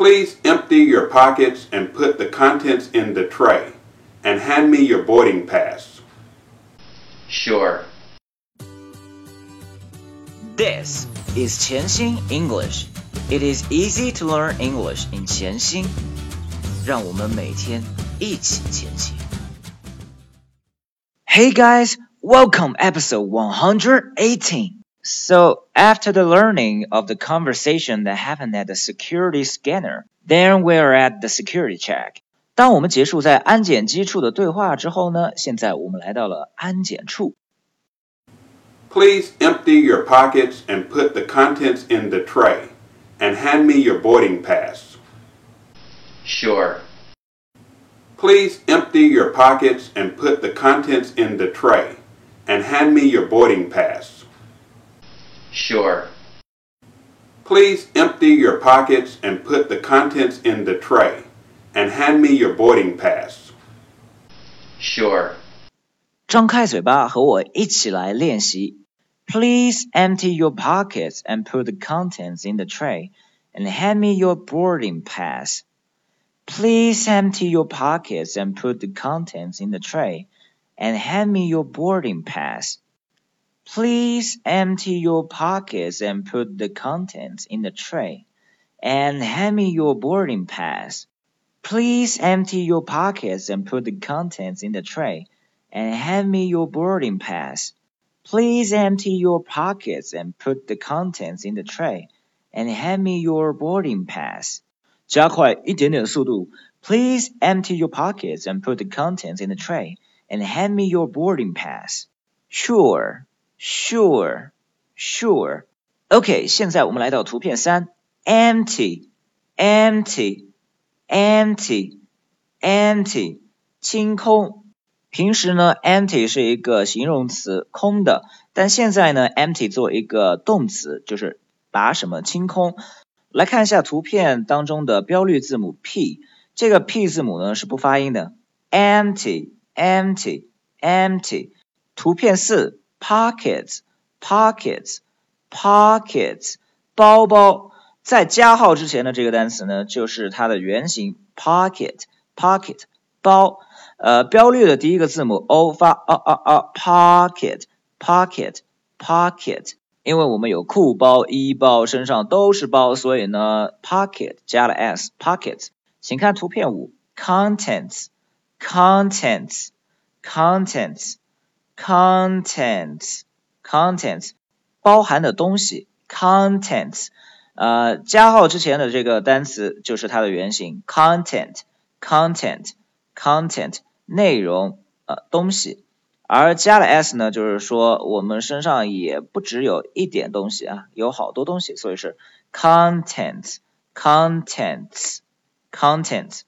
Please empty your pockets and put the contents in the tray. And hand me your boarding pass. Sure. This is 潜心 English. It is easy to learn English in 潜心。让我们每天一起前行。Hey guys, welcome episode 118. So after the learning of the conversation that happened at the security scanner, then we're at the security check. 当我们结束在安检机处的对话之后呢，现在我们来到了安检处。Please empty your pockets and put the contents in the tray. And hand me your boarding pass. Sure. Please empty your pockets and put the contents in the tray. And hand me your boarding pass. Sure. Please empty your pockets and put the contents in the tray. And hand me your boarding pass. Sure. 张开嘴巴和我一起来练习。Please empty your pockets and put the contents in the tray and hand me your boarding pass. Please empty your pockets and put the contents in the tray and hand me your boarding pass. Please empty your pockets and put the contents in the tray and hand me your boarding pass. Please empty your pockets and put the contents in the tray and hand me your boarding pass. Please empty your pockets and put the contents in the tray and hand me your boarding pass. 加快一点点速度。Please empty your pockets and put the contents in the tray and hand me your boarding pass. Sure, Sure, sure. OK，现在我们来到图片三，empty, empty, empty, empty，清空。平时呢，empty 是一个形容词，空的，但现在呢，empty 做一个动词，就是把什么清空。来看一下图片当中的标绿字母 P，这个 P 字母呢是不发音的，empty，empty，empty。图片四 ，pockets，pockets，pockets，包包，在加号之前的这个单词呢就是它的原型 pocket，pocket，包。呃，标绿的第一个字母 O 发啊啊啊，pocket，pocket，pocket。因为我们有裤包、衣包，身上都是包，所以呢，pocket 加了 s，pockets。请看图片五 Contents, contents，包含的东西，contents。呃，加号之前的这个单词就是它的原型，content，content，content，内容，呃，东西。而加了 s 呢，就是说我们身上也不只有一点东西啊，有好多东西，所以是 contents，contents，contents。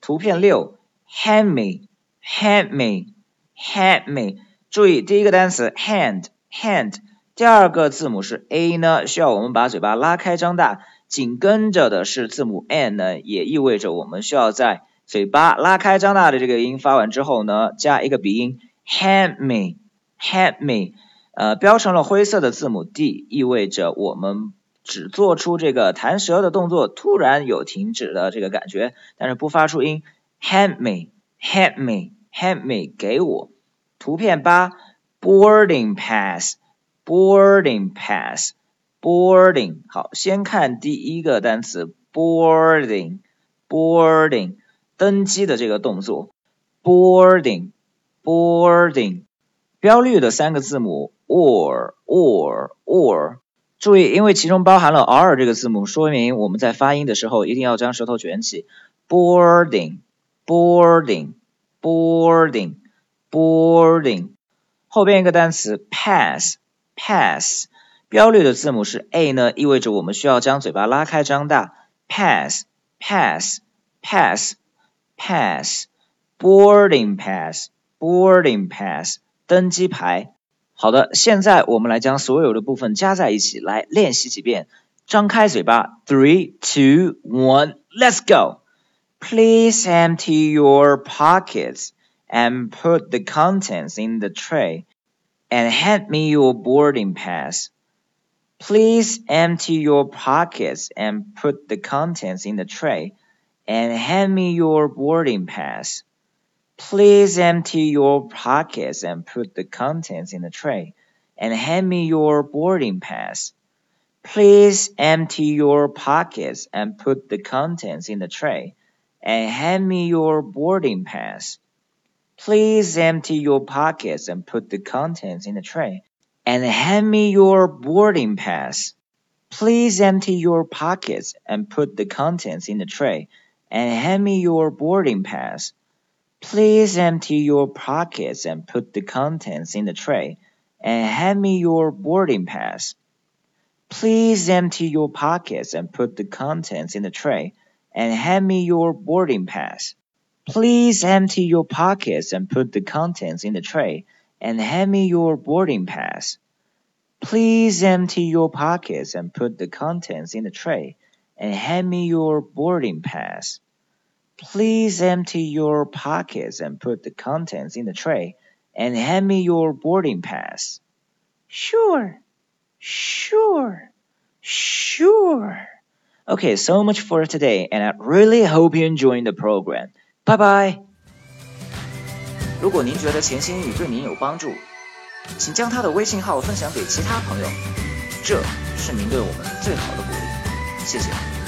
图片六，hand me，hand me me，hand me。注意第一个单词 hand，hand，第二个字母是 a 呢，需要我们把嘴巴拉开张大，紧跟着的是字母 n 呢，也意味着我们需要在嘴巴拉开张大的这个音发完之后呢，加一个鼻音。Hand me, hand me，呃，标成了灰色的字母 D，意味着我们只做出这个弹舌的动作，突然有停止的这个感觉，但是不发出音。Hand me, hand me, hand me，给我。图片八，boarding pass, boarding pass, boarding。好，先看第一个单词 boarding, boarding，登机的这个动作，boarding。boarding，标绿的三个字母 or or or，注意，因为其中包含了 r 这个字母，说明我们在发音的时候一定要将舌头卷起。boarding，boarding boarding boarding boarding，后边一个单词 pass pass，标绿的字母是 a 呢，意味着我们需要将嘴巴拉开张大。pass pass pass pass boarding pass。boarding pass 登机牌。好的，现在我们来将所有的部分加在一起，来练习几遍。张开嘴巴，three, two, one, let's go. Please empty your pockets and put the contents in the tray and hand me your boarding pass. Please empty your pockets and put the contents in the tray and hand me your boarding pass. Please empty your pockets and put the contents in the tray and hand me your boarding pass. Please empty your pockets and put the contents in the tray and hand me your boarding pass. Please empty your pockets and put the contents in the tray and hand me your boarding pass. Please empty your pockets and put the contents in the tray and hand me your boarding pass. Please empty your pockets and put the contents in the tray and hand me your boarding pass. Please empty your pockets and put the contents in the tray and hand me your boarding pass. Please empty your pockets and put the contents in the tray and hand me your boarding pass. Please empty your pockets and put the contents in the tray and hand me your boarding pass. Please empty your pockets and put the contents in the tray and hand me your boarding pass. Sure, sure, sure. Okay, so much for today, and I really hope you enjoyed the program. Bye bye. 如果您觉得潜心语对您有帮助，请将他的微信号分享给其他朋友，这是您对我们最好的鼓励。谢谢。